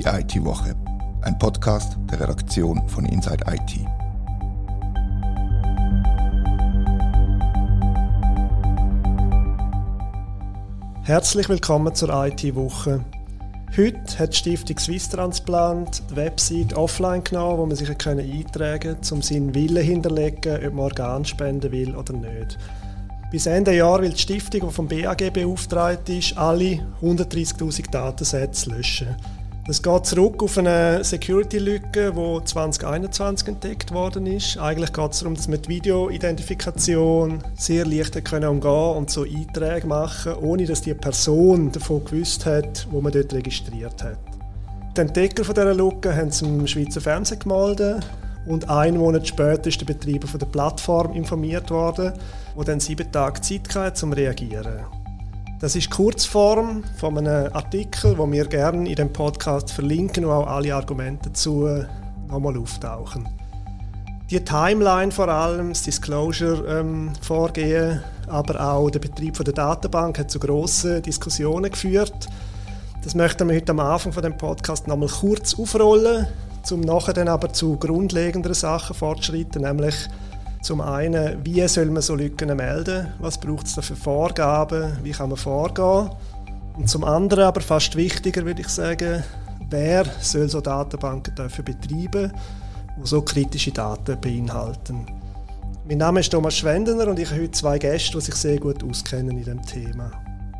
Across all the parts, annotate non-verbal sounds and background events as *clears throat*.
Die IT-Woche, ein Podcast der Redaktion von Inside IT. Herzlich willkommen zur IT-Woche. Heute hat die Stiftung Swisstransplant die Website offline genommen, wo man sich eintragen konnte, um seinen Willen hinterlegen, ob man Organ spenden will oder nicht. Bis Ende Jahr will die Stiftung, die vom BAG beauftragt ist, alle 130.000 Datensätze löschen. Das geht zurück auf eine Security-Lücke, die 2021 entdeckt worden ist. Eigentlich geht es darum, dass man die Videoidentifikation sehr leicht können umgehen und so Einträge machen, ohne dass die Person davon gewusst hat, wo man dort registriert hat. Die Entdecker dieser Lücke haben im Schweizer Fernsehen gemeldet und einen Monat später ist der Betreiber der Plattform informiert worden, der dann sieben Tage Zeit hatte, um zu reagieren. Das ist die Kurzform von einem Artikel, wo wir gerne in dem Podcast verlinken, wo auch alle Argumente dazu nochmal auftauchen. Die Timeline vor allem, das Disclosure-Vorgehen, ähm, aber auch der Betrieb der Datenbank hat zu grossen Diskussionen geführt. Das möchten wir heute am Anfang von dem Podcast nochmal kurz aufrollen, um nachher dann aber zu grundlegenderen Sachen fortschreiten, nämlich zum einen, wie soll man so Lücken melden? Was braucht es da für Vorgaben? Wie kann man vorgehen? Und zum anderen, aber fast wichtiger, würde ich sagen, wer soll so Datenbanken dafür betreiben, die so kritische Daten beinhalten? Mein Name ist Thomas Schwendener und ich habe heute zwei Gäste, die sich sehr gut auskennen in dem Thema.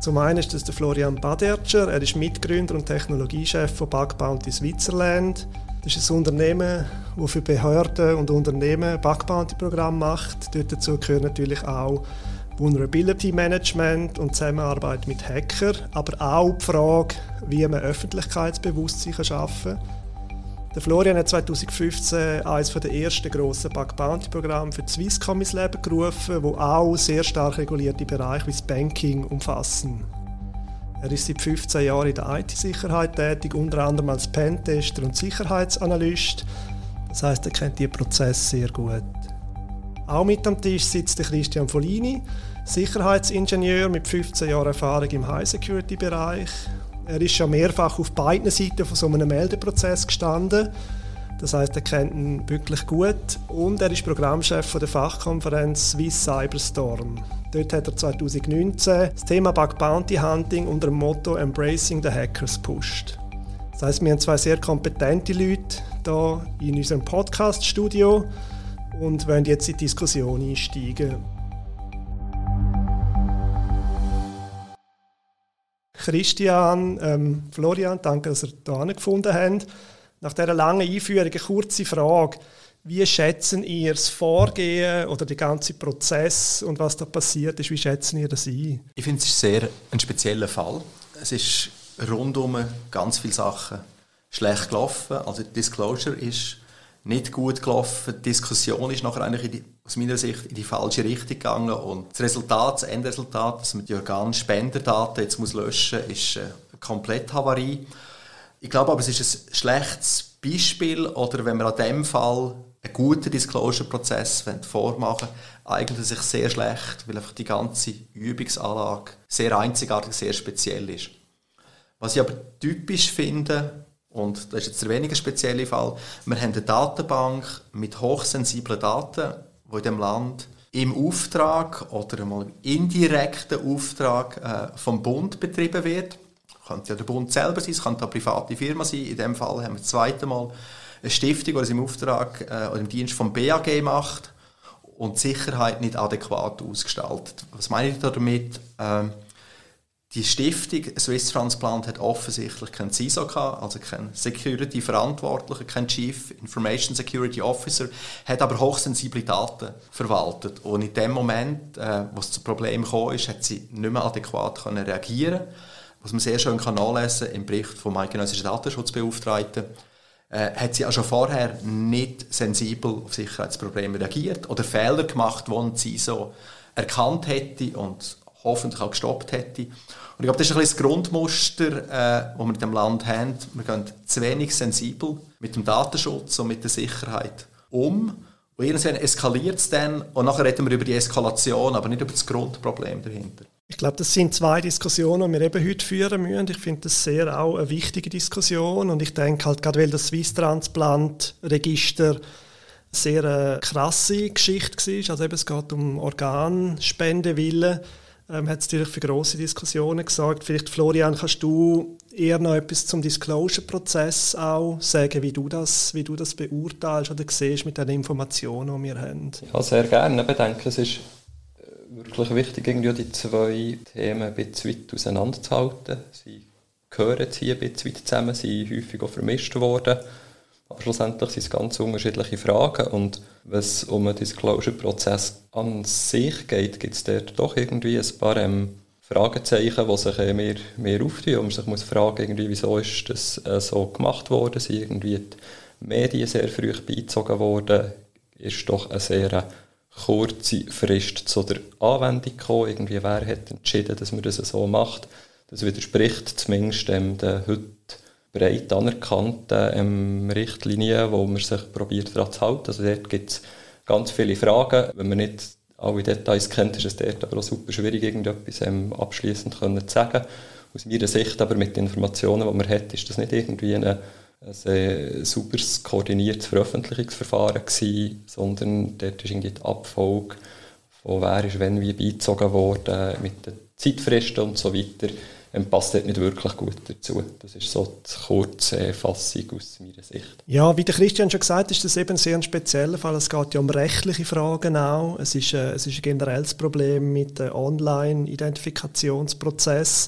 Zum einen ist das der Florian Badertscher, er ist Mitgründer und Technologiechef von Bug Bounty Switzerland. Das ist ein Unternehmen, das für Behörden und Unternehmen Bug Bounty Programm macht. Dort dazu gehört natürlich auch Vulnerability Management und Zusammenarbeit mit Hackern, aber auch die Frage, wie man Öffentlichkeitsbewusstsein schaffen kann. Der Florian hat 2015 eines der ersten grossen Bug Bounty Programme für Swisscom ins Leben gerufen, wo auch sehr stark regulierte Bereiche wie das Banking umfassen. Er ist seit 15 Jahren in der IT-Sicherheit tätig, unter anderem als Pentester und Sicherheitsanalyst. Das heißt, er kennt die Prozesse sehr gut. Auch mit am Tisch sitzt Christian Folini, Sicherheitsingenieur mit 15 Jahren Erfahrung im High-Security-Bereich. Er ist schon mehrfach auf beiden Seiten von so einem Meldeprozess gestanden. Das heißt, er kennt ihn wirklich gut und er ist Programmchef der Fachkonferenz Swiss Cyberstorm. Dort hat er 2019 das Thema Bug Bounty Hunting unter dem Motto Embracing the Hackers pusht. Das heißt, wir haben zwei sehr kompetente Leute hier in unserem Podcast-Studio und wollen jetzt in die Diskussion einsteigen. Christian, ähm, Florian, danke, dass ihr hier gefunden habt. Nach dieser langen Einführung eine kurze Frage. Wie schätzen ihr das Vorgehen oder den ganzen Prozess und was da passiert ist? Wie schätzen ihr das ein? Ich finde, es ist sehr ein spezieller Fall. Es ist rundum ganz viele Sachen schlecht gelaufen. Also die Disclosure ist nicht gut gelaufen. Die Diskussion ist nachher eigentlich die, aus meiner Sicht in die falsche Richtung gegangen und das Resultat, das Endresultat, dass man die Organspenderdaten jetzt löschen muss, ist eine komplette Havarie. Ich glaube aber, es ist ein schlechtes Beispiel oder wenn man an dem Fall einen guten Disclosure-Prozess vormachen eignet sich sehr schlecht, weil einfach die ganze Übungsanlage sehr einzigartig, sehr speziell ist. Was ich aber typisch finde, und das ist jetzt der weniger spezielle Fall, wir haben eine Datenbank mit hochsensiblen Daten, die in dem Land im Auftrag oder einmal im indirekten Auftrag äh, vom Bund betrieben wird. Könnte ja der Bund selber sein, es könnte eine private Firma sein. In dem Fall haben wir das zweite Mal eine Stiftung, die es im Auftrag äh, oder im Dienst vom BAG macht und die Sicherheit nicht adäquat ausgestaltet. Was meine ich damit? Ähm, die Stiftung Swiss Transplant hat offensichtlich keinen CISO gehabt, also keinen Security-Verantwortlichen, keinen Chief Information Security Officer, hat aber hochsensible Daten verwaltet. Und in dem Moment, äh, wo es zu Problemen kam, ist, hat sie nicht mehr adäquat können reagieren Was man sehr schön kann nachlesen im Bericht vom Eidgenössischen Datenschutzbeauftragten, äh, hat sie auch schon vorher nicht sensibel auf Sicherheitsprobleme reagiert oder Fehler gemacht, die sie so erkannt hätte und hoffentlich auch gestoppt hätte. Und ich glaube, das ist ein bisschen das Grundmuster, äh, das wir in diesem Land haben. Wir gehen zu wenig sensibel mit dem Datenschutz und mit der Sicherheit um. Und irgendwann eskaliert es dann und nachher reden wir über die Eskalation, aber nicht über das Grundproblem dahinter. Ich glaube, das sind zwei Diskussionen, die wir eben heute führen müssen. Ich finde das sehr auch eine wichtige Diskussion und ich denke halt gerade, weil das Swiss Transplant Register sehr eine krasse Geschichte war, also eben es geht um Organspendewille, ähm, hat es natürlich für große Diskussionen gesagt. Vielleicht, Florian, kannst du eher noch etwas zum Disclosure-Prozess auch sagen, wie du, das, wie du das beurteilst oder siehst mit den Informationen, die wir haben? Ja, sehr gerne. Ich denke, es ist äh, wirklich wichtig, irgendwie die zwei Themen ein bisschen weit auseinanderzuhalten. Sie gehören hier ein bisschen weit zusammen, sind häufig auch vermischt worden. Aber schlussendlich sind es ganz unterschiedliche Fragen und wenn es um den Disclosure-Prozess an sich geht, gibt es dort doch irgendwie ein paar ähm, Fragezeichen, die sich äh, mehr, mehr auftun und man sich muss fragen, irgendwie, wieso ist das äh, so gemacht worden, sind irgendwie die Medien sehr früh beizogen worden, ist doch eine sehr kurze Frist zu der Anwendung gekommen, irgendwie wer hat entschieden, dass man das so macht. Das widerspricht zumindest ähm, den heute breit anerkannten ähm, Richtlinien, wo man sich probiert daran zu halten. Also dort gibt es ganz viele Fragen. Wenn man nicht alle Details kennt, ist es dort aber auch super schwierig, irgendetwas ähm, abschließend zu sagen. Aus meiner Sicht aber mit den Informationen, die man hat, ist das nicht irgendwie eine, ein sehr sauberes, koordiniertes Veröffentlichungsverfahren gewesen, sondern dort ist irgendwie die Abfolge von wer ist wenn wie beizogen worden, mit den Zeitfristen und so weiter ähm, passt dort nicht wirklich gut dazu. Das ist so die kurze Fassung aus meiner Sicht. Ja, wie der Christian schon gesagt hat, ist das eben sehr ein spezieller Fall. Es geht ja um rechtliche Fragen auch. Es ist, äh, es ist ein generelles Problem mit dem Online-Identifikationsprozess.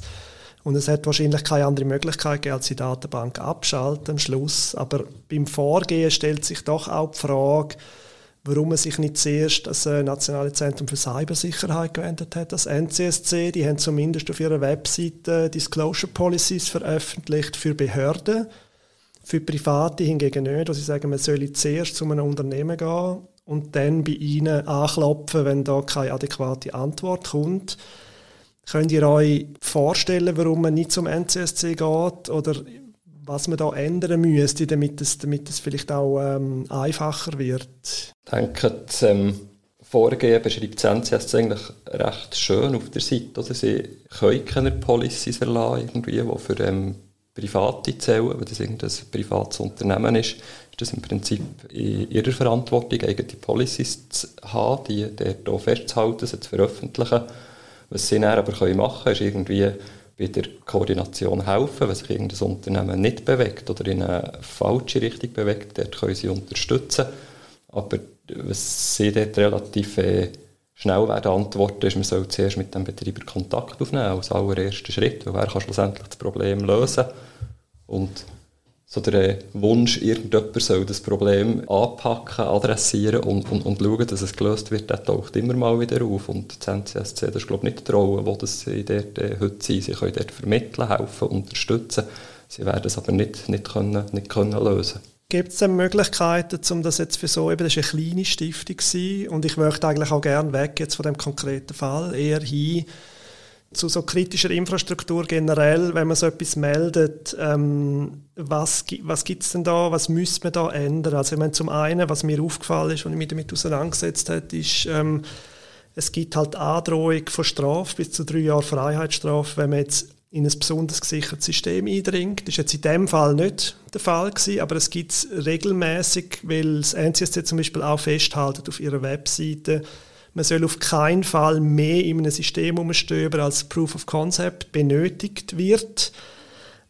Und es hat wahrscheinlich keine andere Möglichkeit gegeben, als die Datenbank abschalten am Schluss. Aber beim Vorgehen stellt sich doch auch die Frage, warum man sich nicht zuerst das äh, Nationale Zentrum für Cybersicherheit gewendet hat, das NCSC. Die haben zumindest auf ihrer Webseite Disclosure Policies veröffentlicht für Behörden. Für Private hingegen nicht, wo sie sagen, man solle zuerst zu einem Unternehmen gehen und dann bei ihnen anklopfen, wenn da keine adäquate Antwort kommt. Könnt ihr euch vorstellen, warum man nicht zum NCSC geht? Oder was man da ändern müsste, damit es, damit es vielleicht auch ähm, einfacher wird? Ich denke, das ähm, Vorgehen beschreibt das NCS eigentlich recht schön auf der Seite. Oder? Sie können keine Policies erlassen, die für ähm, Private zählen, wenn das irgendein privates Unternehmen ist, ist das im Prinzip in ihrer Verantwortung, eigene Policies zu haben, die dort festzuhalten, sie zu veröffentlichen. Was sie dann aber machen können, ist irgendwie bei der Koordination helfen, wenn sich irgendein Unternehmen nicht bewegt oder in eine falsche Richtung bewegt, dort können sie unterstützen. Aber was sie dort relativ äh, schnell werden antworten, ist, man soll zuerst mit dem Betreiber Kontakt aufnehmen, als allerersten Schritt, weil er kann schlussendlich das Problem lösen. Und so der Wunsch, irgendjemand soll das Problem anpacken, adressieren und, und, und schauen, dass es gelöst wird, der taucht immer mal wieder auf. Und das NCSC, das ist glaube ich nicht die Rolle, wo das sie dort äh, heute sind. Sie können dort vermitteln, helfen, unterstützen. Sie werden es aber nicht, nicht, können, nicht können lösen Gibt es denn Möglichkeiten, um das jetzt für so, eben, das war eine kleine Stiftung gewesen, und ich möchte eigentlich auch gerne weg jetzt von dem konkreten Fall, eher hin zu so kritischer Infrastruktur generell, wenn man so etwas meldet, ähm, was, was gibt es denn da, was müsste man da ändern? Also ich meine, zum einen, was mir aufgefallen ist und ich mich damit auseinandergesetzt habe, ist, ähm, es gibt halt Androhung von Strafe bis zu drei Jahren Freiheitsstrafe, wenn man jetzt in ein besonders gesichertes System eindringt. Das ist jetzt in dem Fall nicht der Fall gewesen, aber es gibt es regelmäßig, weil das NCSC zum Beispiel auch festhaltet auf ihrer Webseite, man soll auf keinen Fall mehr in einem System umstöbern, als Proof of Concept benötigt wird.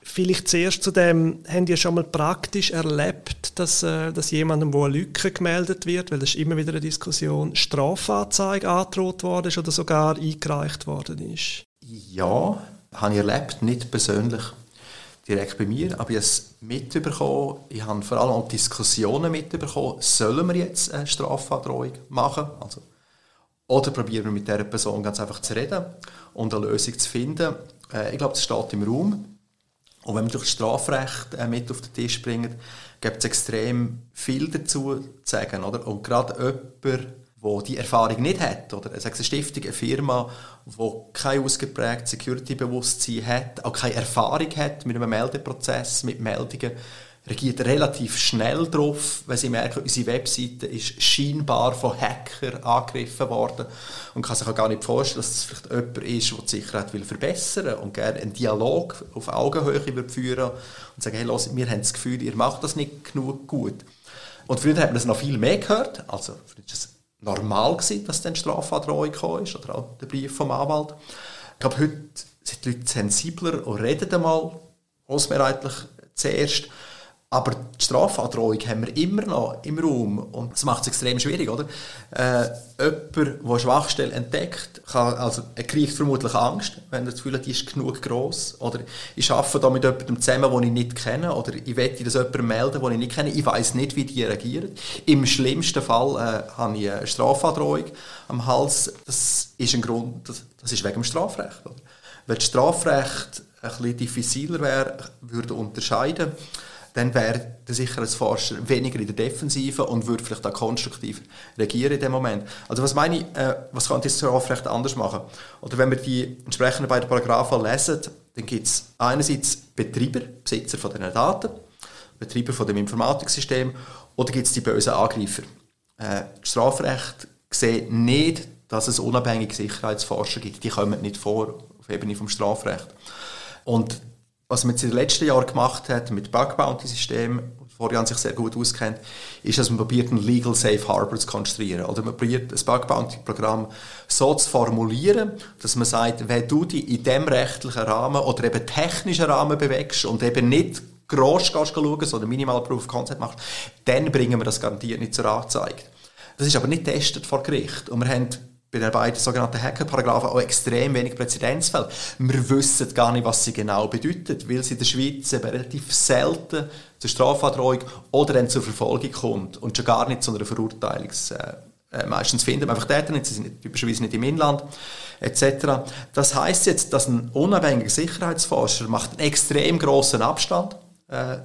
Vielleicht zuerst zu dem, haben ihr schon mal praktisch erlebt, dass, äh, dass jemandem, wo eine Lücke gemeldet wird, weil das ist immer wieder eine Diskussion, Strafanzeige angedroht worden ist oder sogar eingereicht worden ist? Ja, habe ich erlebt, nicht persönlich direkt bei mir, aber ich habe es mitbekommen, ich habe vor allem auch Diskussionen mitbekommen, sollen wir jetzt eine Strafandrohung machen? Also oder probieren wir mit dieser Person ganz einfach zu reden und eine Lösung zu finden. Äh, ich glaube, das steht im Raum. Und wenn wir durch das Strafrecht äh, mit auf den Tisch bringen, gibt es extrem viel dazu zu sagen. Oder? Und gerade jemand, der die Erfahrung nicht hat, oder eine Stiftung, eine Firma, die kein ausgeprägtes Security-Bewusstsein hat, auch keine Erfahrung hat mit einem Meldeprozess, mit Meldungen, reagiert relativ schnell darauf, wenn sie merken, unsere Webseite ist scheinbar von Hackern angegriffen worden und kann sich auch gar nicht vorstellen, dass es vielleicht jemand ist, der die Sicherheit will verbessern will und gerne einen Dialog auf Augenhöhe will führen und sagen, hey, los, wir haben das Gefühl, ihr macht das nicht genug gut. Und früher hat man das noch viel mehr gehört, also früher war es normal, dass dann Strafandrohung kam oder auch der Brief vom Anwalt. Ich glaube, heute sind die Leute sensibler und reden einmal grossmehrheitlich zuerst aber die Strafandrohung haben wir immer noch im Raum und das macht es extrem schwierig, oder? Äh, jemand, der eine Schwachstelle entdeckt, kann, also, er kriegt vermutlich Angst, wenn er das Gefühl hat, die ist genug gross. Oder ich arbeite da mit jemandem zusammen, den ich nicht kenne. Oder ich wette das jemandem melden, den ich nicht kenne. Ich weiß nicht, wie die reagieren. Im schlimmsten Fall äh, habe ich eine Strafandrohung am Hals. Das ist ein Grund, das, das ist wegen dem Strafrecht. Oder? Wenn das Strafrecht ein bisschen diffiziler wäre, würde unterscheiden, dann wäre der Sicherheitsforscher weniger in der Defensive und würde vielleicht auch konstruktiv reagieren in dem Moment. Also was meine ich, äh, was könnte das Strafrecht anders machen? Oder wenn wir die entsprechenden beiden Paragraphen lesen, dann gibt es einerseits Betreiber, Besitzer von diesen Daten, Betreiber von dem Informatiksystem, oder gibt es die bösen Angreifer. Äh, Strafrecht sieht nicht, dass es unabhängige Sicherheitsforscher gibt. Die kommen nicht vor auf Ebene vom Strafrecht. Und was man jetzt in den letzten Jahren gemacht hat mit Bug Bounty System, Florian sich sehr gut auskennt, ist, dass man probiert, einen Legal Safe Harbor zu konstruieren. Oder man probiert, das Bug Bounty Programm so zu formulieren, dass man sagt, wenn du dich in dem rechtlichen Rahmen oder eben technischen Rahmen bewegst und eben nicht gross schauen, sondern Minimal Proof of Concept machst, dann bringen wir das garantiert nicht zur Anzeige. Das ist aber nicht testet vor Gericht. Und wir haben bei den beiden sogenannten Hacker-Paragraphen auch extrem wenig Präzedenzfälle. Wir wissen gar nicht, was sie genau bedeuten, weil sie in der Schweiz relativ selten zur Strafandrohung oder dann zur Verfolgung kommt und schon gar nicht zu einer Verurteilung. Äh, äh, meistens finden wir einfach Täter nicht, sie sind üblicherweise nicht im Inland, etc. Das heißt jetzt, dass ein unabhängiger Sicherheitsforscher macht einen extrem großen Abstand äh,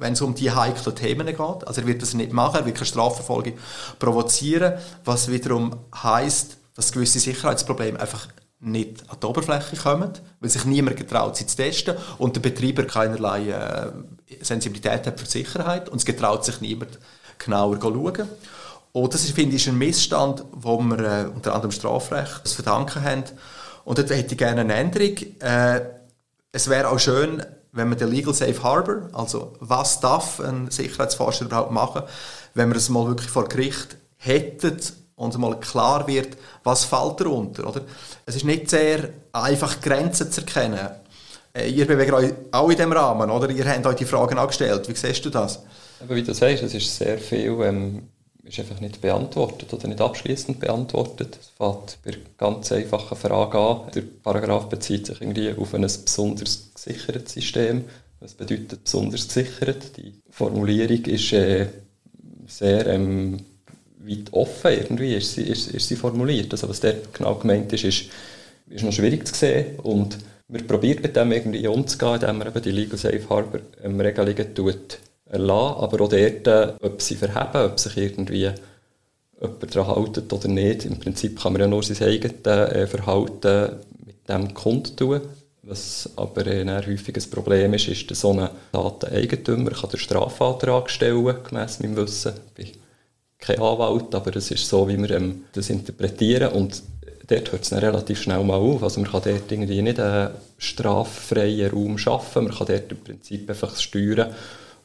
wenn es um die heiklen Themen geht. Also er wird das nicht machen, er wird keine Strafverfolgung provozieren, was wiederum heißt, dass gewisse Sicherheitsprobleme einfach nicht an die Oberfläche kommen, weil sich niemand getraut, sie zu testen und der Betreiber keinerlei äh, Sensibilität hat für Sicherheit und es getraut sich niemand genauer zu schauen. Und das ist, finde ich, ein Missstand, wo wir äh, unter anderem Strafrecht zu verdanken haben. Und dort hätte ich gerne eine Änderung. Äh, es wäre auch schön, wenn man den Legal Safe Harbor, also was darf ein Sicherheitsforscher überhaupt machen, wenn wir das mal wirklich vor Gericht hätten und mal klar wird, was fällt darunter. Oder? Es ist nicht sehr einfach, Grenzen zu erkennen. Äh, ihr bewegt euch auch in diesem Rahmen, oder? Ihr habt euch die Fragen angestellt. Wie siehst du das? Aber wie du sagst, es ist sehr viel ähm, ist einfach nicht beantwortet oder nicht abschließend beantwortet. Es fängt bei ganz einfachen Frage an. Der Paragraph bezieht sich irgendwie auf ein besonders gesichertes System. Was bedeutet besonders gesichert? Die Formulierung ist äh, sehr ähm, weit offen irgendwie ist sie, ist, ist sie formuliert. Also was dort genau gemeint ist, ist, ist noch schwierig zu sehen und wir probieren mit dem irgendwie umzugehen, indem man eben die Legal Safe Harbor ähm, Regelungen tut erlassen, aber auch dort, äh, ob sie verheben, ob sich irgendwie jemand daran hält oder nicht. Im Prinzip kann man ja nur sein eigenes äh, Verhalten mit dem kundtun. Was aber äh, ein häufiges Problem ist, ist, dass so ein Dateneigentümer kann den Strafantrag stellen, gemäss meinem Wissen. Kein Anwalt, aber es ist so, wie wir ähm, das interpretieren und dort hört es dann relativ schnell mal auf. Also man kann dort irgendwie nicht einen straffreien Raum schaffen, man kann dort im Prinzip einfach steuern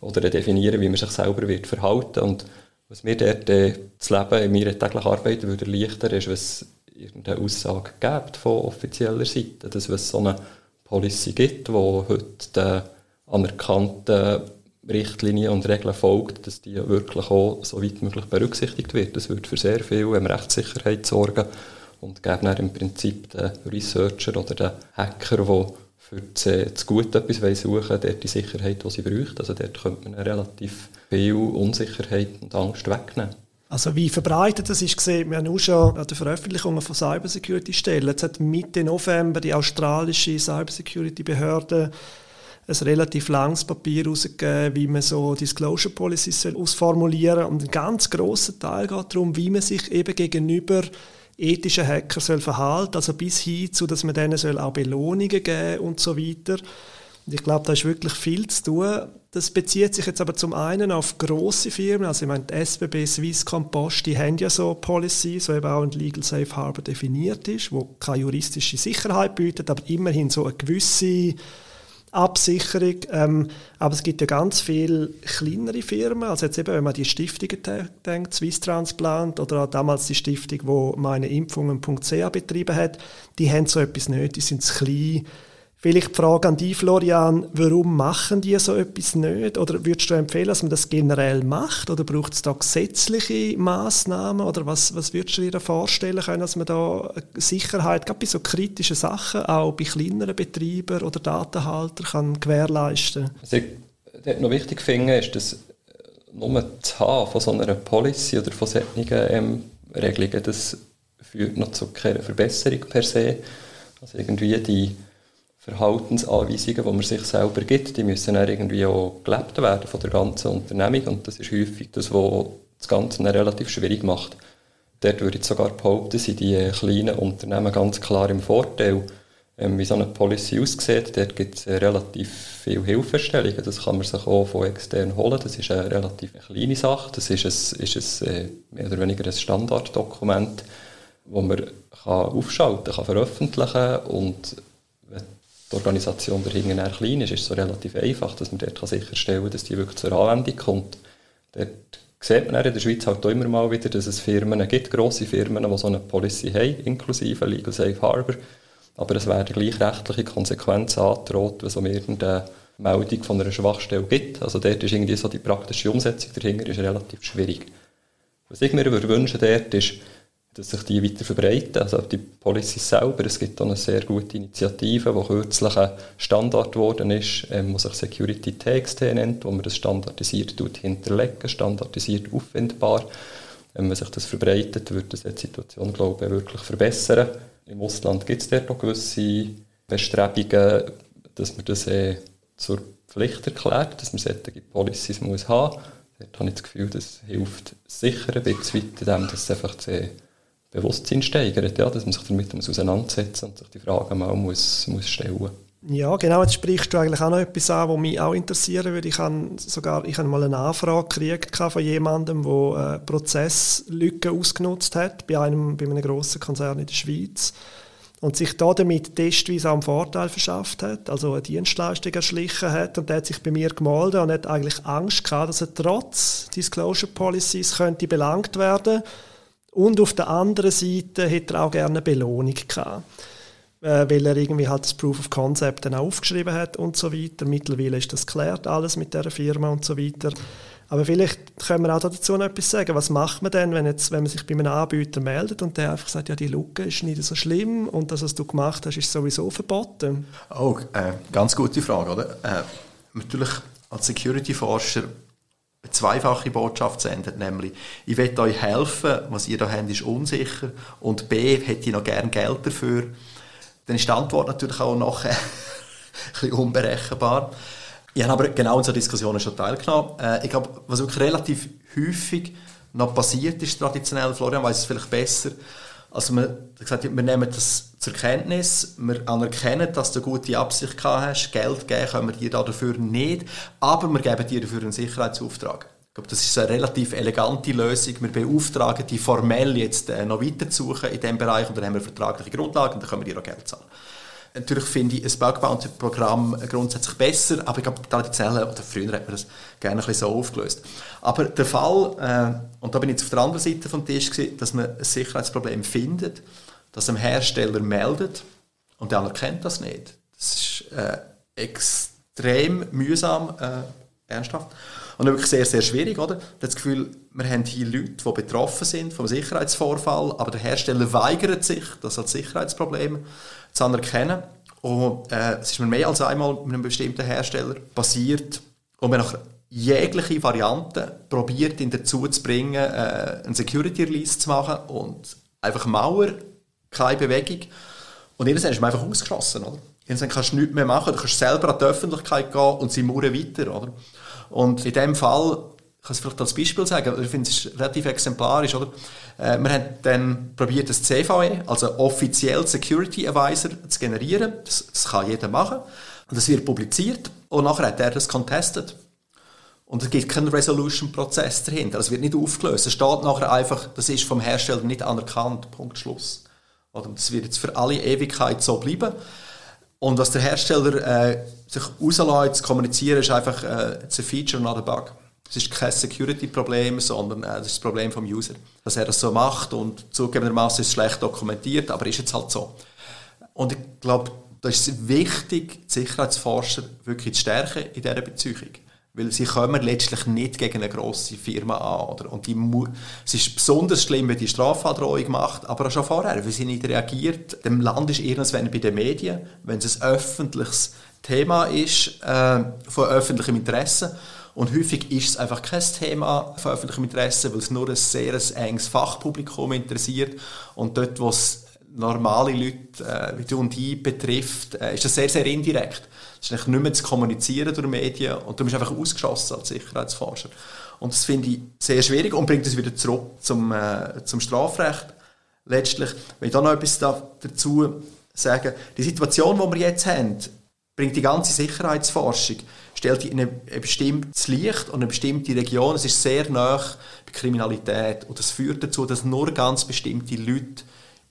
oder definieren, wie man sich selber wird verhalten und was mir dort äh, das Leben in meiner täglichen Arbeit würde erleichtern ist, es irgendeine Aussage gibt von offizieller Seite, dass es so eine Policy gibt, die heute den anerkannten Richtlinien und Regeln folgt, dass die wirklich auch so weit möglich berücksichtigt wird. Das würde für sehr viel Rechtssicherheit sorgen und geben dann im Prinzip den Researcher oder den Hacker, der für das, äh, Gute etwas suchen dort die Sicherheit, die sie braucht. Also dort könnte man relativ viel Unsicherheit und Angst wegnehmen. Also wie verbreitet das ist gesehen, wir haben auch schon an der Veröffentlichung von Cybersecurity-Stellen, jetzt hat Mitte November die australische Cybersecurity-Behörde ein relativ langes Papier herausgegeben, wie man so Disclosure Policies ausformulieren soll. Und ein ganz grosser Teil geht darum, wie man sich eben gegenüber ethischen Hacker soll verhalten, also bis hin zu, dass man denen soll auch Belohnungen geben und so weiter. Und ich glaube, da ist wirklich viel zu tun. Das bezieht sich jetzt aber zum einen auf große Firmen, also ich meine, die SBB, Swisscom, Post, die haben ja so Policies, wo eben auch ein Legal Safe Harbor definiert ist, wo keine juristische Sicherheit bietet, aber immerhin so eine gewisse Absicherung. Ähm, aber es gibt ja ganz viele kleinere Firmen, also jetzt eben, wenn man die Stiftungen denkt, Swiss Transplant oder auch damals die Stiftung, wo meine Impfungen.ch betrieben hat, die haben so etwas nicht, die sind zu klein Vielleicht die Frage an dich, Florian, warum machen die so etwas nicht? Oder würdest du empfehlen, dass man das generell macht? Oder braucht es da gesetzliche Maßnahmen? Oder was, was würdest du dir vorstellen können, dass man da Sicherheit, gerade bei so kritischen Sachen, auch bei kleineren Betreibern oder Datenhaltern kann gewährleisten kann? Was ich noch wichtig finde, ist, dass nur das Haben von so einer Policy oder von solchen ähm, Regelungen, das führt noch zu keiner Verbesserung per se. Also irgendwie die Verhaltensanweisungen, die man sich selber gibt, die müssen dann irgendwie auch gelebt werden von der ganzen Unternehmung und das ist häufig das, was das Ganze dann relativ schwierig macht. Dort würde ich sogar behaupten, sind die kleinen Unternehmen ganz klar im Vorteil. Ähm, wie so eine Policy aussieht, dort gibt es relativ viele Hilfestellungen. Das kann man sich auch von extern holen. Das ist eine relativ kleine Sache. Das ist ein, ist ein äh, mehr oder weniger ein Standarddokument, das man kann aufschalten kann, veröffentlichen kann und die Organisation dahinter klein ist, ist es so relativ einfach, dass man dort sicherstellen kann, dass die wirklich zur Anwendung kommt. Dort sieht man in der Schweiz halt immer mal wieder, dass es Firmen gibt, grosse Firmen, die so eine Policy haben, inklusive Legal Safe Harbor. Aber es werden gleich rechtliche Konsequenzen angedroht, wenn es um irgendeine Meldung von einer Schwachstelle gibt. Also dort ist irgendwie so die praktische Umsetzung dahinter ist relativ schwierig. Was ich mir wünschen dort ist, dass sich die weiter verbreiten. Also die Policy selber, es gibt auch eine sehr gute Initiative, die kürzlich ein Standard geworden ist, ähm, was sich Security TXT nennt, wo man das standardisiert hinterlegen, standardisiert auffindbar. Ähm, wenn sich das verbreitet, wird das die Situation, glaube ich, wirklich verbessern. Im Ausland gibt es dort auch gewisse Bestrebungen, dass man das äh, zur Pflicht erklärt, dass man solche Policies muss haben muss. Dort habe ich das Gefühl, das hilft sicher ein bisschen weiter, indem das einfach zu Bewusstsein steigert, ja, dass man sich damit auseinandersetzen und sich die Fragen mal muss, muss stellen ja, genau. Jetzt sprichst du eigentlich auch noch etwas an, was mich auch interessieren würde. Ich habe sogar ich habe mal eine Anfrage gekriegt von jemandem, der äh, Prozesslücken ausgenutzt hat bei einem, bei einem grossen Konzern in der Schweiz und sich da damit testweise auch einen Vorteil verschafft hat, also eine Dienstleistung erschlichen hat und der hat sich bei mir gemeldet und hat eigentlich Angst gehabt, dass er trotz Disclosure Policies könnte belangt werden könnte und auf der anderen Seite hätte er auch gerne eine Belohnung gehabt, äh, weil er irgendwie halt das Proof of Concept dann aufgeschrieben hat und so weiter. Mittlerweile ist das geklärt, alles mit der Firma und so weiter. Aber vielleicht können wir auch dazu noch etwas sagen. Was macht man denn, wenn, jetzt, wenn man sich bei einem Anbieter meldet und der einfach sagt, ja, die Lücke ist nicht so schlimm und das, was du gemacht hast, ist sowieso verboten? Oh, äh, ganz gute Frage, oder? Äh, natürlich als Security-Forscher eine zweifache Botschaft sendet, nämlich ich will euch helfen, was ihr da habt, ist unsicher und B, hätte ich noch gern Geld dafür, dann ist die Antwort natürlich auch nachher *laughs* ein bisschen unberechenbar. Ich habe aber genau in so Diskussionen schon teilgenommen. Äh, ich glaube, was wirklich relativ häufig noch passiert ist, traditionell, Florian weiß es vielleicht besser, also man gesagt, wir nehmen das zur Kenntnis, wir anerkennen, dass du eine gute Absicht gehabt hast, Geld geben können wir dir dafür nicht, aber wir geben dir dafür einen Sicherheitsauftrag. Ich glaube, das ist eine relativ elegante Lösung. Wir beauftragen die formell jetzt äh, noch weiter zu suchen in diesem Bereich und dann haben wir vertragliche Grundlagen und dann können wir dir auch Geld zahlen. Natürlich finde ich ein Bug-Bounty-Programm grundsätzlich besser, aber ich glaube, traditionell, oder früher hat man das gerne ein bisschen so aufgelöst. Aber der Fall, äh, und da bin ich jetzt auf der anderen Seite vom Tisch dass man ein Sicherheitsproblem findet, das dem Hersteller meldet und der anerkennt das nicht. Das ist äh, extrem mühsam, äh, ernsthaft. Und wirklich sehr, sehr schwierig, oder? Das Gefühl, wir haben hier Leute, die betroffen sind vom Sicherheitsvorfall, aber der Hersteller weigert sich, das als Sicherheitsproblem zu anerkennen. Und äh, es ist mir mehr als einmal mit einem bestimmten Hersteller passiert und wir nach jegliche Variante probiert, ihn dazu zu bringen, äh, einen Security Release zu machen und einfach Mauer, keine Bewegung. Und irgendwann ist man einfach ausgeschlossen, oder? Irgendwann kannst du nichts mehr machen, du kannst selber an die Öffentlichkeit gehen und sie mauern weiter, oder? Und in dem Fall Ich kann es vielleicht als Beispiel sagen, ich finde es relativ exemplarisch. Oder? Äh, wir haben dann probiert, das CVE, also offiziell Security Advisor, zu generieren. Das, das kann jeder machen. Und das wird publiziert und nachher hat er das contested. Und es gibt keinen Resolution-Prozess dahinter. Es wird nicht aufgelöst. Es steht nachher einfach, das ist vom Hersteller nicht anerkannt. Punkt Schluss. Und das wird jetzt für alle Ewigkeit so bleiben. Und was der Hersteller äh, sich rauslässt, zu kommunizieren, ist einfach äh, ein Feature, not a bug. Es ist kein Security-Problem, sondern äh, das ist das Problem vom User. Dass er das so macht und zugegebenermaßen ist es schlecht dokumentiert, aber ist jetzt halt so. Und ich glaube, da ist es wichtig, die Sicherheitsforscher wirklich zu stärken in dieser Beziehung. Weil sie kommen letztlich nicht gegen eine grosse Firma an. Oder? Und die es ist besonders schlimm, wenn die Strafandrohung macht, aber auch schon vorher, weil sie nicht reagiert. Dem Land ist irgendwann bei den Medien, wenn es ein öffentliches Thema ist, äh, von öffentlichem Interesse, und häufig ist es einfach kein Thema von öffentlichem Interesse, weil es nur ein sehr enges Fachpublikum interessiert. Und dort, wo es normale Leute äh, wie du und ich betrifft, äh, ist das sehr, sehr indirekt. Es ist nicht mehr zu kommunizieren durch Medien und du bist einfach ausgeschossen als Sicherheitsforscher. Und das finde ich sehr schwierig und bringt uns wieder zurück zum, äh, zum Strafrecht. Letztlich, wenn ich da noch etwas dazu sagen die Situation, die wir jetzt haben, bringt die ganze Sicherheitsforschung, stellt in ein bestimmtes Licht und eine bestimmte Region. Es ist sehr nah bei Kriminalität und das führt dazu, dass nur ganz bestimmte Leute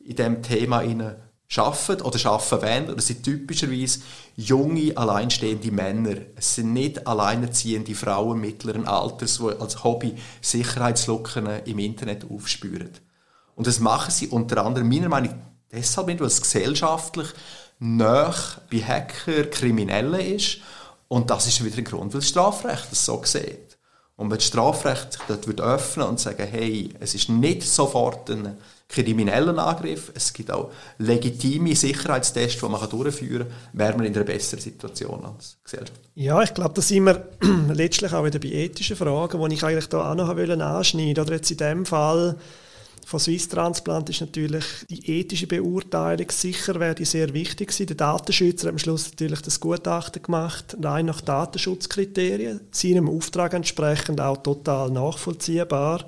in diesem Thema arbeiten oder arbeiten wollen. Das sind typischerweise junge, alleinstehende Männer. Es sind nicht alleinerziehende Frauen mittleren Alters, die als Hobby Sicherheitslücken im Internet aufspüren. Und das machen sie unter anderem meiner Meinung nach deshalb nicht, weil es gesellschaftlich nach bei Hacker Kriminellen ist. Und das ist wieder ein Grund, weil das Strafrecht das so sieht. Und wenn das Strafrecht sich dort öffnen und sagen, hey, es ist nicht sofort ein kriminellen Angriff, es gibt auch legitime Sicherheitstests, die man durchführen kann, wäre man in einer besseren Situation als Gesellschaft. Ja, ich glaube, da sind wir *clears throat* letztlich auch wieder bei ethischen Fragen, die ich eigentlich da auch noch anschneiden wollte. Oder jetzt in dem Fall von Swiss Transplant ist natürlich die ethische Beurteilung sicher wäre die sehr wichtig gewesen. Der Datenschützer hat am Schluss natürlich das Gutachten gemacht, rein nach Datenschutzkriterien, seinem Auftrag entsprechend auch total nachvollziehbar.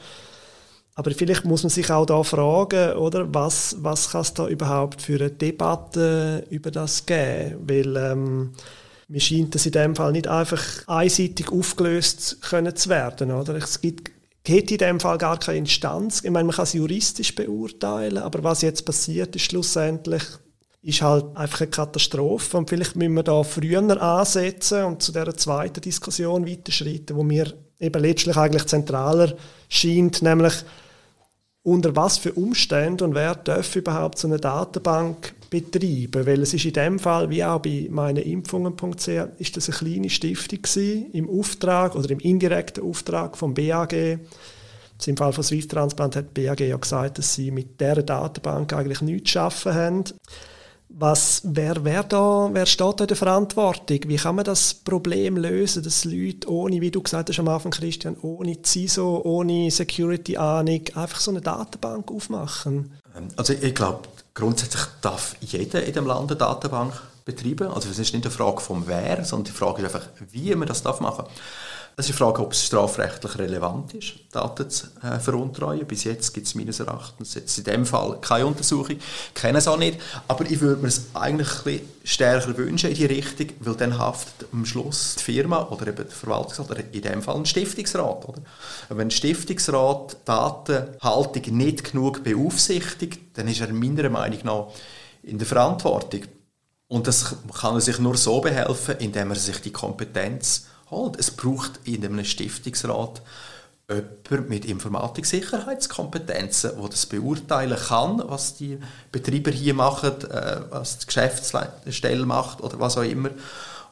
Aber vielleicht muss man sich auch da fragen, oder, was, was kann es da überhaupt für eine Debatte über das geben? Weil ähm, mir scheint das in dem Fall nicht einfach einseitig aufgelöst können zu werden. Oder? Es gibt hätte in dem Fall gar keine Instanz. Ich meine, man kann es juristisch beurteilen, aber was jetzt passiert ist schlussendlich, ist halt einfach eine Katastrophe. Und vielleicht müssen wir da früher ansetzen und zu der zweiten Diskussion weiterschreiten, wo mir eben letztlich eigentlich zentraler scheint, nämlich unter was für Umständen und wer darf überhaupt so eine Datenbank betreiben? Weil es ist in dem Fall, wie auch bei meineimpfungen.ch, ist das eine kleine Stiftung gewesen, im Auftrag oder im indirekten Auftrag vom BAG. Im Fall von Swiss Transplant hat BAG ja gesagt, dass sie mit dieser Datenbank eigentlich nichts zu arbeiten haben. Was, wer, wer, da, wer steht da in der Verantwortung? Wie kann man das Problem lösen, dass Leute ohne, wie du gesagt hast am Anfang, Christian, ohne CISO, ohne Security-Ahnung einfach so eine Datenbank aufmachen? Ähm, also ich glaube, grundsätzlich darf jeder in dem Land eine Datenbank betreiben. Also es ist nicht eine Frage vom Wer, sondern die Frage ist einfach, wie man das machen darf. Es ist die Frage, ob es strafrechtlich relevant ist, Daten zu äh, veruntreuen. Bis jetzt gibt es meines Erachtens jetzt in dem Fall keine Untersuchung. Kenne es auch nicht. Aber ich würde mir es eigentlich ein stärker wünschen in die Richtung, weil dann haftet am Schluss die Firma oder eben der Verwaltungsrat oder in dem Fall ein Stiftungsrat. Oder? Wenn ein Stiftungsrat Datenhaltung nicht genug beaufsichtigt, dann ist er meiner Meinung nach in der Verantwortung. Und das kann er sich nur so behelfen, indem er sich die Kompetenz holt. Es braucht in einem Stiftungsrat jemand mit Informatik-Sicherheitskompetenzen, der das beurteilen kann, was die Betreiber hier machen, äh, was die Geschäftsstelle macht oder was auch immer.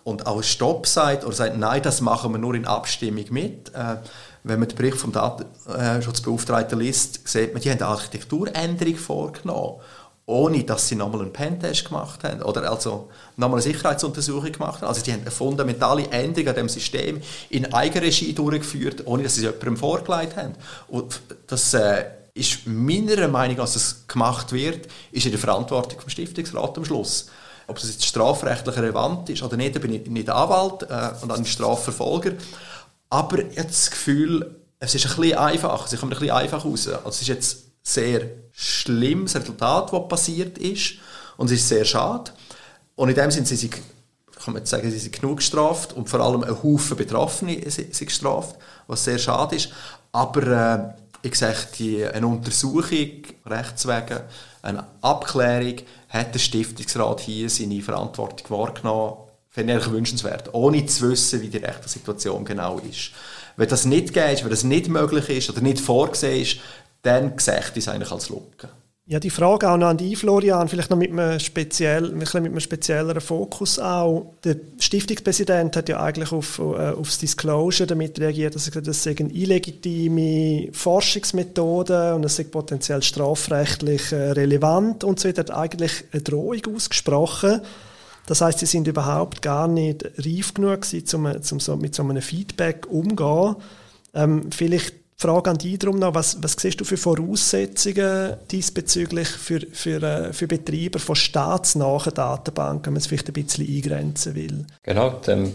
Und auch Stopp sagt oder sagt, nein, das machen wir nur in Abstimmung mit. Äh, wenn man den Bericht vom Datenschutzbeauftragten liest, sieht man, die haben eine Architekturänderung vorgenommen ohne dass sie nochmal einen Pentest gemacht haben oder also nochmal eine Sicherheitsuntersuchung gemacht haben. Also die haben eine fundamentale Änderung an dem System in Eigenregie durchgeführt, ohne dass sie es jemandem vorgelegt haben. Und das äh, ist meiner Meinung nach, dass das gemacht wird, ist in der Verantwortung vom Stiftungsrat am Schluss. Ob das jetzt strafrechtlich relevant ist oder nicht, da bin ich nicht Anwalt äh, und ein Strafverfolger. Aber ich habe das Gefühl, es ist ein bisschen einfach, sie kommt ein bisschen einfach raus. Also es ist jetzt sehr schlimmes Resultat, das passiert ist und es ist sehr schade. Und in dem Sinne sind sie, kann man sagen, sie sind genug gestraft und vor allem ein Haufen Betroffene sind gestraft, was sehr schade ist. Aber äh, ich sage, die, eine Untersuchung rechtswegen, eine Abklärung, hat der Stiftungsrat hier seine Verantwortung wahrgenommen, finde ich wünschenswert, ohne zu wissen, wie die rechte Situation genau ist. Wenn das nicht geht, wenn das nicht möglich ist oder nicht vorgesehen ist, dann sehe ich das eigentlich als Lücke. Ja, die Frage auch noch an dich, Florian, vielleicht noch mit einem, speziell, mit einem spezielleren Fokus auch. Der Stiftungspräsident hat ja eigentlich auf, äh, aufs Disclosure damit reagiert, dass er gesagt hat, das seien illegitime Forschungsmethoden und es sei potenziell strafrechtlich äh, relevant und so weiter. Er hat eigentlich eine Drohung ausgesprochen. Das heißt, sie sind überhaupt gar nicht reif genug gewesen, um, um so, mit so einem Feedback umzugehen. Ähm, vielleicht Frage an dich darum noch, was, was siehst du für Voraussetzungen diesbezüglich für, für, äh, für Betreiber von staatsnahen Datenbanken, wenn man es vielleicht ein bisschen eingrenzen will? Genau, die, ähm,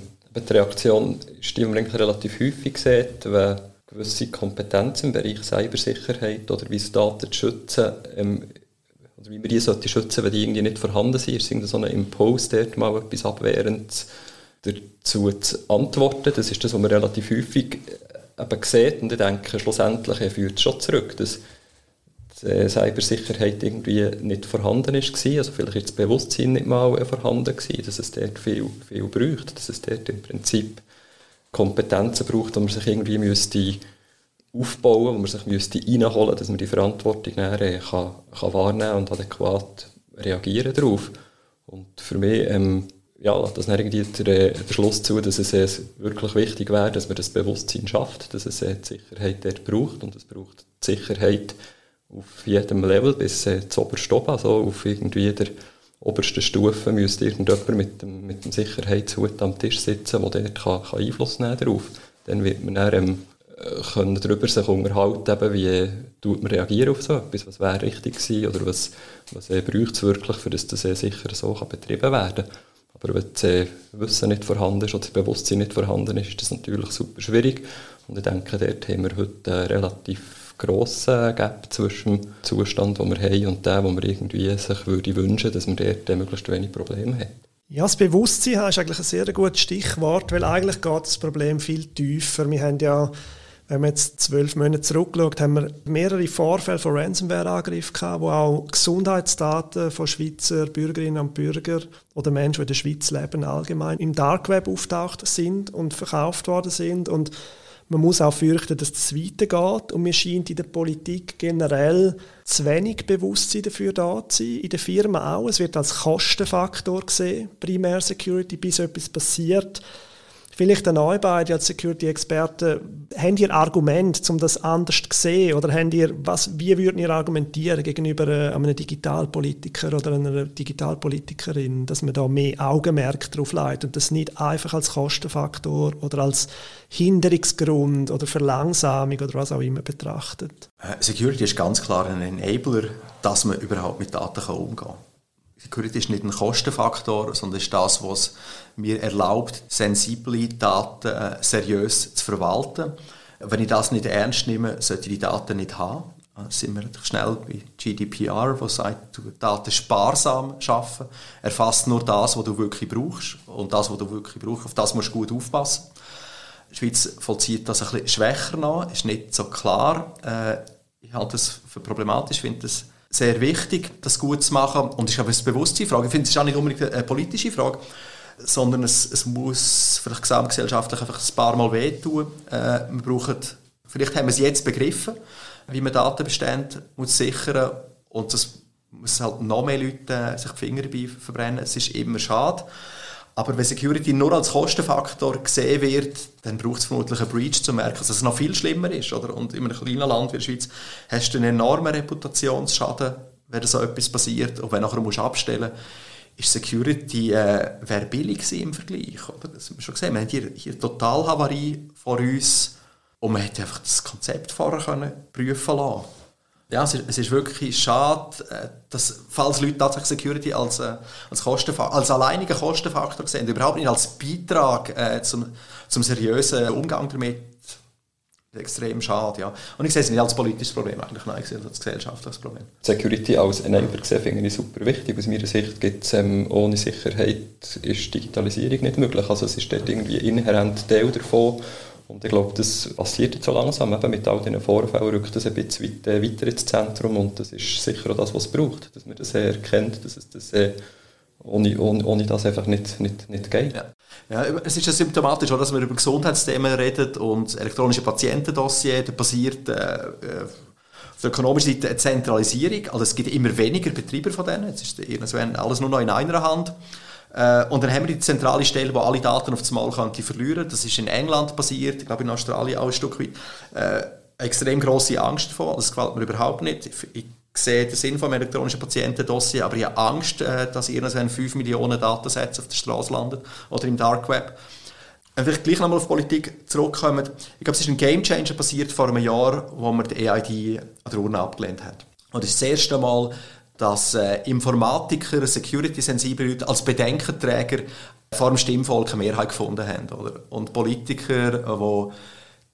Reaktion ist die, man relativ häufig sieht, wenn gewisse Kompetenzen im Bereich Cybersicherheit oder wie es Daten schützen, ähm, oder wie man die sollte schützen, wenn die irgendwie nicht vorhanden sind, ist so ein Impuls, dort mal etwas Abwehrendes dazu zu antworten. Das ist das, was man relativ häufig eben sieht. Und ich denke, schlussendlich führt es schon zurück, dass die Cybersicherheit irgendwie nicht vorhanden ist. Also vielleicht ist das Bewusstsein nicht mal vorhanden gewesen, dass es dort viel, viel braucht, dass es dort im Prinzip Kompetenzen braucht, die man sich irgendwie müsste aufbauen, wo man sich müsste reinholen dass man die Verantwortung dann, äh, kann, kann wahrnehmen und adäquat reagieren darauf. Und für mich ähm, ja, das irgendwie der, der Schluss zu, dass es wirklich wichtig wäre, dass man das Bewusstsein schafft, dass es die Sicherheit dort braucht und es braucht die Sicherheit auf jedem Level bis äh, zu oben, also auf irgendwie der obersten Stufe müsste irgendjemand mit dem, mit dem Sicherheitshut am Tisch sitzen, der dort kann, kann Einfluss nehmen darauf. Dann wird man dann, ähm, äh, können darüber unterhalten, eben, wie tut man reagieren auf so etwas, was wäre richtig gewesen oder was, was äh, es wirklich, für das das äh, sicher so kann betrieben werden kann. Aber wenn das Wissen nicht vorhanden ist oder das Bewusstsein nicht vorhanden ist, ist das natürlich super schwierig. Und ich denke, dort haben wir heute einen relativ grossen Gap zwischen dem Zustand, den wir haben, und dem, wo wir irgendwie sich würde wünschen, dass wir dort möglichst wenig Probleme haben. Ja, das Bewusstsein ist eigentlich ein sehr gutes Stichwort, weil eigentlich geht das Problem viel tiefer. Wir haben ja wenn man jetzt zwölf Monate zurückschaut, haben wir mehrere Vorfälle von Ransomware-Angriffen gehabt, wo auch Gesundheitsdaten von Schweizer Bürgerinnen und Bürgern oder Menschen, die in der Schweiz leben, allgemein im Dark Web auftaucht sind und verkauft worden sind. Und man muss auch fürchten, dass das weitergeht. Und mir scheint in der Politik generell zu wenig Bewusstsein dafür da zu sein. In der Firma auch. Es wird als Kostenfaktor gesehen, Primär Security, bis etwas passiert Vielleicht an euch beide als Security-Experten, habt ihr Argument, um das anders zu sehen? Oder habt ihr, was, wie würden ihr argumentieren gegenüber äh, einem Digitalpolitiker oder einer Digitalpolitikerin, dass man da mehr Augenmerk drauf legt und das nicht einfach als Kostenfaktor oder als Hinderungsgrund oder Verlangsamung oder was auch immer betrachtet? Äh, Security ist ganz klar ein Enabler, dass man überhaupt mit Daten umgehen kann. Security ist nicht ein Kostenfaktor, sondern ist das, was mir erlaubt, sensible Daten äh, seriös zu verwalten. Wenn ich das nicht ernst nehme, sollte ich die Daten nicht haben. Da sind wir schnell bei GDPR, wo sagt, du Daten sparsam schaffen. Erfasst nur das, was du wirklich brauchst. Und das, was du wirklich brauchst, auf das musst du gut aufpassen. Die Schweiz vollzieht das ein bisschen schwächer nach, ist nicht so klar. Äh, ich halte das für problematisch, finde das sehr wichtig, das gut zu machen. Und es ist aber eine Bewusstseinsfrage. Ich finde, es ist auch nicht unbedingt eine politische Frage, sondern es, es muss vielleicht gesamtgesellschaftlich einfach ein paar Mal wehtun. Äh, wir brauchen, vielleicht haben wir es jetzt begriffen, wie man Datenbestände muss sichern und das muss halt noch mehr Leute äh, sich die Finger dabei verbrennen. Es ist immer schade. Aber wenn Security nur als Kostenfaktor gesehen wird, dann braucht es vermutlich einen Breach zu merken, dass es noch viel schlimmer ist. Oder? Und in einem kleinen Land wie der Schweiz hast du einen enormen Reputationsschaden, wenn so etwas passiert. Und wenn du nachher musst abstellen ist Security äh, wäre billig im Vergleich. Oder? Das haben wir schon gesehen. Wir haben hier, hier Totalhavarie vor uns und man hätte einfach das Konzept vorher prüfen lassen ja, es ist, es ist, wirklich schade, äh, dass, falls Leute tatsächlich Security als, äh, als, Kostenfaktor, als alleinigen Kostenfaktor sehen, überhaupt nicht als Beitrag äh, zum, zum seriösen Umgang damit, extrem schade. Ja. Und ich sehe es nicht als politisches Problem, eigentlich, nein, ich sehe es als gesellschaftliches Problem. Security als Enabler gesehen finde ich super wichtig. Aus meiner Sicht gibt es ähm, ohne Sicherheit ist Digitalisierung nicht möglich. Also es ist dort irgendwie inhärent Teil davon. Und ich glaube, das passiert jetzt so langsam. Eben mit all diesen Vorfällen rückt das ein bisschen weiter, äh, weiter ins Zentrum und das ist sicher auch das, was es braucht. Dass man das erkennt, dass es das äh, ohne, ohne, ohne das einfach nicht, nicht, nicht geht. Ja. Ja, es ist ja symptomatisch, dass wir über Gesundheitsthemen reden und das elektronische Patientendossier, da passiert äh, äh, auf der ökonomischen Seite eine Zentralisierung. Also es gibt immer weniger Betreiber von denen. Jetzt ist irgendwann alles nur noch in einer Hand. Äh, und dann haben wir die zentrale Stelle, wo alle Daten auf das Mal könnte verlieren. Das ist in England passiert, ich glaube in Australien auch ein Stück weit. Äh, extrem große Angst davor. Das gefällt mir überhaupt nicht. Ich sehe den Sinn vom elektronischen Patientendossier, aber ich habe Angst, äh, dass irgendwann 5 Millionen Datensätze auf der Straße landen oder im Dark Web. Wenn wir gleich nochmal auf Politik zurückkommen, ich glaube, es ist ein Game Changer passiert vor einem Jahr, wo man die EID an der Urne abgelehnt hat. Und das ist das erste Mal, dass äh, Informatiker, Security-sensible Leute als Bedenkenträger vor dem Stimmvolk eine Mehrheit gefunden haben. Oder? Und Politiker, die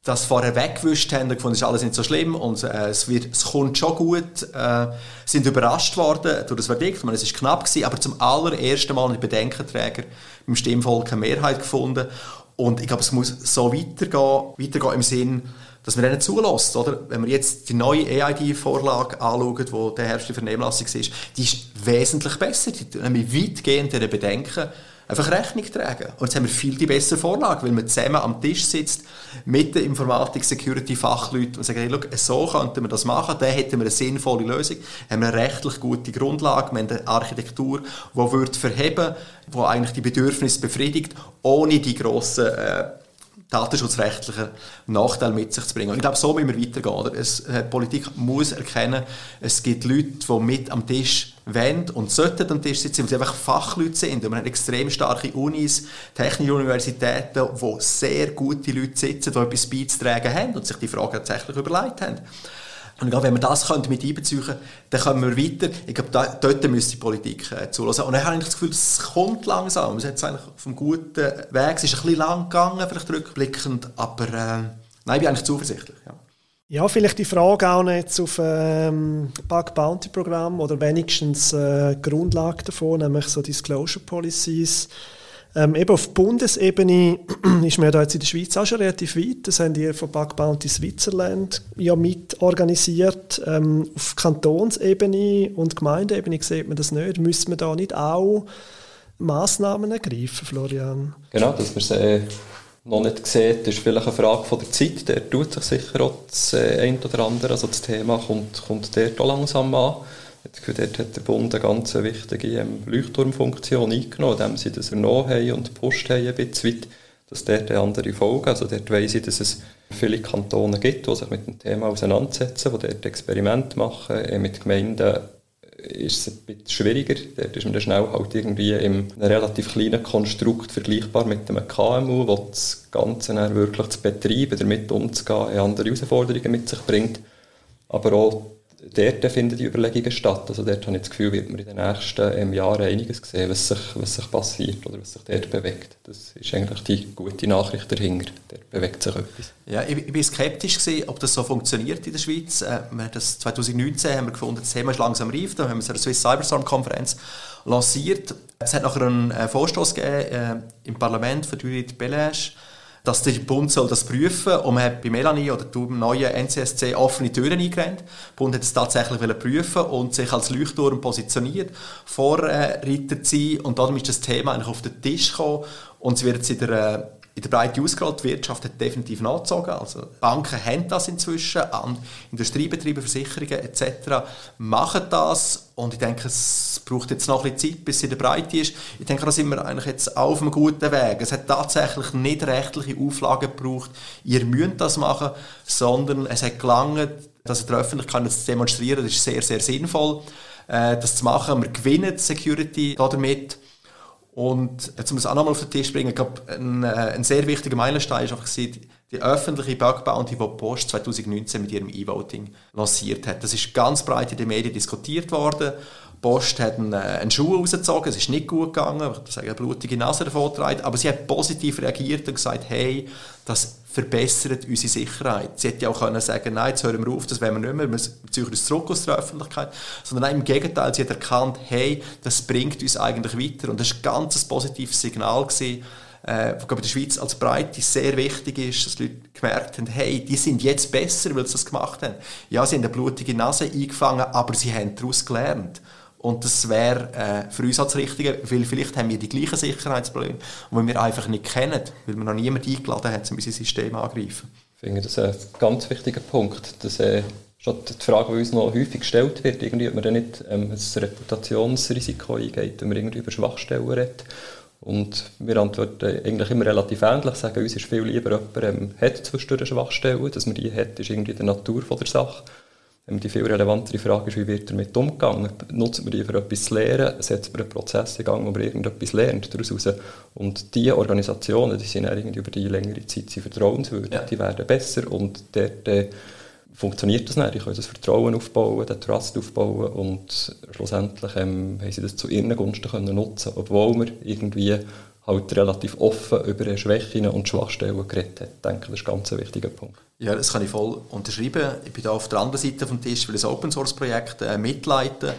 das vorher weggewischt haben und gefunden, es ist alles nicht so schlimm und äh, es, wird, es kommt schon gut, äh, sind überrascht worden durch das Verdikt. Meine, es ist knapp gewesen, aber zum allerersten Mal ein Bedenkenträger im Stimmvolk eine Mehrheit gefunden und ich glaube, es muss so weitergehen, weitergehen im Sinn, dass man denen zulässt, oder? Wenn wir jetzt die neue EID-Vorlage anschauen, die der erste Vernehmlassung ist, die ist wesentlich besser, die nämlich weitgehend Bedenken einfach Rechnung tragen. Und jetzt haben wir viel die bessere Vorlage, weil man zusammen am Tisch sitzt mit den Informatik-Security-Fachleuten und sagt, hey, look, so könnten wir das machen, dann hätten wir eine sinnvolle Lösung, haben wir eine rechtlich gute Grundlage, wir haben eine Architektur, die wird verheben, die eigentlich die Bedürfnisse befriedigt, ohne die grossen äh, datenschutzrechtlichen Nachteil mit sich zu bringen. Und ich glaube, so müssen wir weitergehen. Oder? Es, äh, die Politik muss erkennen, es gibt Leute, die mit am Tisch wollen und sollten am Tisch sitzen, weil sie einfach Fachleute sind. Und wir haben extrem starke Unis, technische Universitäten, wo sehr gute Leute sitzen, die etwas beizutragen haben und sich die Frage tatsächlich überlegt haben. Und ich glaube, wenn wir das mit einbeziehen dann kommen wir weiter. Ich glaube, da, dort müsste die Politik äh, zulassen. Und dann habe ich das Gefühl, es kommt langsam. Es ist eigentlich auf einem guten Weg. Es ist ein bisschen lang gegangen, vielleicht rückblickend, aber äh, nein, ich bin eigentlich zuversichtlich. Ja. Ja, vielleicht die Frage auch jetzt auf ähm, Bug Bounty Programm oder wenigstens äh, Grundlage davon, nämlich so Disclosure Policies. Ähm, eben auf Bundesebene *clears throat* ist man da jetzt in der Schweiz auch schon relativ weit. Das haben die von Bug Bounty Switzerland ja mit organisiert. Ähm, auf Kantonsebene und Gemeindeebene sieht man das nicht. Müssen wir da nicht auch Massnahmen ergreifen, Florian? Genau, dass man sie noch nicht sieht, ist vielleicht eine Frage von der Zeit. Der tut sich sicher auch das äh, ein oder andere. Also das Thema kommt, kommt dort auch langsam an. Jetzt, dort hat der Bund eine ganz wichtige ähm, Leuchtturmfunktion eingenommen, indem sie das ernommen haben und gepusht haben ein bisschen weit, dass dort andere Folge, also dort weiss ich, dass es viele Kantone gibt, die sich mit dem Thema auseinandersetzen, die dort Experimente machen, äh, mit Gemeinden ist es ein bisschen schwieriger. Dort ist man dann schnell halt irgendwie in einem relativ kleinen Konstrukt vergleichbar mit einem KMU, wo das Ganze dann wirklich zu betreiben, damit umzugehen, andere Herausforderungen mit sich bringt. Aber auch dort finden die Überlegungen statt. Also dort habe ich das Gefühl, wird man in den nächsten Jahren einiges sehen, was sich, was sich passiert oder was sich dort bewegt. Das ist eigentlich die gute Nachricht dahinter. Dort bewegt sich etwas. Ja, ich, ich bin skeptisch gewesen, ob das so funktioniert in der Schweiz. Äh, das 2019 haben wir gefunden, das Thema ist langsam reif. Da haben wir eine Swiss Cyberstorm-Konferenz lanciert. Es hat nachher einen äh, Vorstoß gegeben äh, im Parlament von Judith Belage, dass der Bund soll das prüfen und man hat bei Melanie oder dem neuen NCSC offene Türen eingerannt. Der Bund hat es tatsächlich prüfen und sich als Leuchtturm positioniert, Vorreiter zu sein. Und darum ist das Thema eigentlich auf den Tisch gekommen. Und es wird in der in der Breite ausgerollt. Die Wirtschaft hat definitiv nachgezogen. Also Banken haben das inzwischen, an Industriebetriebe, Versicherungen etc. machen das und ich denke, es braucht jetzt noch ein bisschen Zeit, bis sie in der Breite ist. Ich denke, da sind wir eigentlich jetzt auf einem guten Weg. Es hat tatsächlich nicht rechtliche Auflagen gebraucht, ihr müsst das machen, sondern es hat gelangt, dass der Öffentlichkeit das demonstrieren, das ist sehr, sehr sinnvoll, äh, das zu machen. Wir gewinnen die Security damit und jetzt muss ich auch nochmal auf den Tisch bringen, ich glaube, ein, äh, ein sehr wichtiger Meilenstein ist einfach die, öffentliche Bug die Post 2019 mit ihrem E-Voting lanciert hat. Das ist ganz breit in den Medien diskutiert worden Post hat einen, äh, einen Schuh rausgezogen, es ist nicht gut gegangen, ich sage, eine blutige Nase davon aber sie hat positiv reagiert und gesagt, hey, das verbessert unsere Sicherheit. Sie hätte ja auch können sagen, nein, jetzt hören wir auf, das wollen wir nicht mehr, wir ziehen uns zurück aus der Öffentlichkeit, sondern nein, im Gegenteil, sie hat erkannt, hey, das bringt uns eigentlich weiter und das war ein ganz positives Signal gewesen, äh, wo in der Schweiz als Breite sehr wichtig ist, dass die Leute gemerkt haben, hey, die sind jetzt besser, weil sie das gemacht haben. Ja, sie haben eine blutige Nase eingefangen, aber sie haben daraus gelernt. Und das wäre äh, für uns das Richtige, weil vielleicht haben wir die gleichen Sicherheitsprobleme, die wir einfach nicht kennen, weil wir noch niemand eingeladen haben, um unser System angreifen. Ich finde das ein ganz wichtiger Punkt, dass äh, statt die Frage, die uns noch häufig gestellt wird, irgendwie, ob man dann nicht ähm, ein Reputationsrisiko eingeht, wenn man irgendwie über Schwachstellen redet. Und wir antworten eigentlich immer relativ ähnlich, sagen, uns ist viel lieber, jemand ähm, hat zwischendurch Schwachstellen, dass man die hat, ist irgendwie die Natur von der Sache. Die viel relevantere Frage ist, wie wird damit umgegangen? Nutzt man die für etwas zu lernen? Setzt man einen Prozess in Gang, wo man irgendetwas lernt daraus raus? Und diese Organisationen, die sind irgendwie über die längere Zeit vertrauenswürdig, ja. die werden besser und dort äh, funktioniert das nicht. Die können das Vertrauen aufbauen, den Trust aufbauen und schlussendlich ähm, haben sie das zu ihren Gunsten können nutzen obwohl wir irgendwie halt relativ offen über Schwächen und Schwachstellen geredet hat. Ich denke, das ist ein ganz wichtiger Punkt. Ja, das kann ich voll unterschreiben. Ich bin da auf der anderen Seite des Tisches, weil ich ein Open-Source-Projekt äh, mitleite.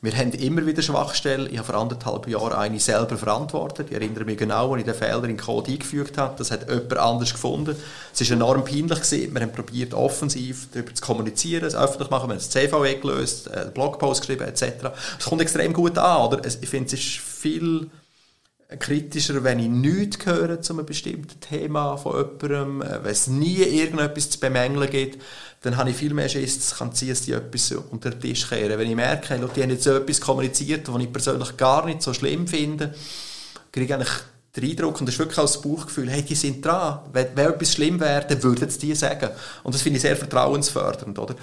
Wir haben immer wieder Schwachstellen. Ich habe vor anderthalb Jahren eine selber verantwortet. Ich erinnere mich genau, als ich den Fehler in den Code eingefügt habe. Das hat jemand anders gefunden. Es war enorm peinlich. Gewesen. Wir haben probiert, offensiv darüber zu kommunizieren, es öffentlich machen. Wir haben das CVE gelöst, einen Blogpost geschrieben etc. Es kommt extrem gut an. Oder? Ich finde, es ist viel kritischer, wenn ich nichts höre zu einem bestimmten Thema von jemandem, äh, wenn es nie irgendetwas zu bemängeln gibt, dann habe ich viel mehr Schiss, es kann sein, dass die etwas unter den Tisch kehren. Wenn ich merke, die haben jetzt so etwas kommuniziert, was ich persönlich gar nicht so schlimm finde, kriege ich eigentlich den Eindruck, und das ist wirklich auch das Bauchgefühl, hey, die sind dran. Wenn, wenn etwas schlimm wäre, dann würden sie die sagen. Und das finde ich sehr vertrauensfördernd, oder?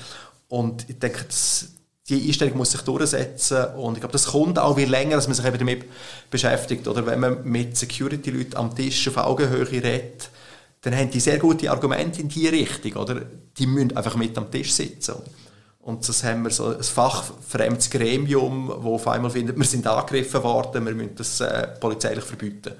Und ich denke, das, die Einstellung muss sich durchsetzen und ich glaube, das kommt auch wie länger, dass man sich eben damit beschäftigt. Oder wenn man mit Security-Leuten am Tisch auf Augenhöhe redet, dann haben die sehr gute Argumente in diese Richtung. Oder? Die müssen einfach mit am Tisch sitzen. Und das haben wir so ein fachfremdes Gremium, das auf einmal findet, wir sind angegriffen worden, wir müssen das äh, polizeilich verbieten.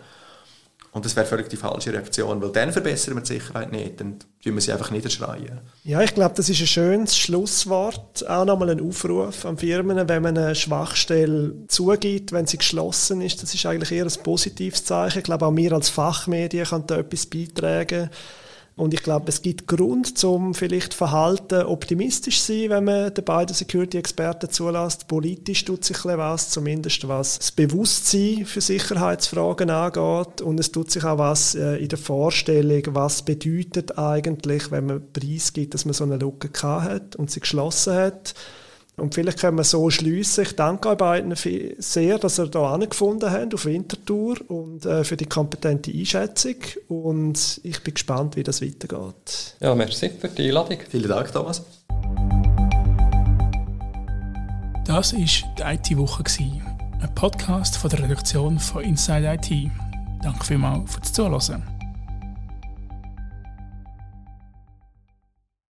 Und das wäre völlig die falsche Reaktion, weil dann verbessern wir die Sicherheit nicht, dann tun wir sie einfach niederschreien. Ja, ich glaube, das ist ein schönes Schlusswort. Auch nochmal ein Aufruf an Firmen, wenn man eine Schwachstelle zugibt, wenn sie geschlossen ist, das ist eigentlich eher ein positives Zeichen. Ich glaube, auch wir als Fachmedien können da etwas beitragen. Und ich glaube, es gibt Grund, zum vielleicht Verhalten optimistisch sein, wenn man den beiden Security-Experten zulässt. Politisch tut sich was, zumindest was das Bewusstsein für Sicherheitsfragen angeht. Und es tut sich auch was äh, in der Vorstellung, was bedeutet eigentlich, wenn man Preis gibt, dass man so eine Lücke hat und sie geschlossen hat. Und vielleicht können wir so schließen. Ich danke euch beiden sehr, dass ihr hier angefunden habt auf Winterthur und äh, für die kompetente Einschätzung. Und ich bin gespannt, wie das weitergeht. Ja, merci für die Einladung. Vielen Dank, Thomas. Das war die IT-Woche, ein Podcast von der Redaktion von Inside IT. Danke vielmals fürs Zuhören.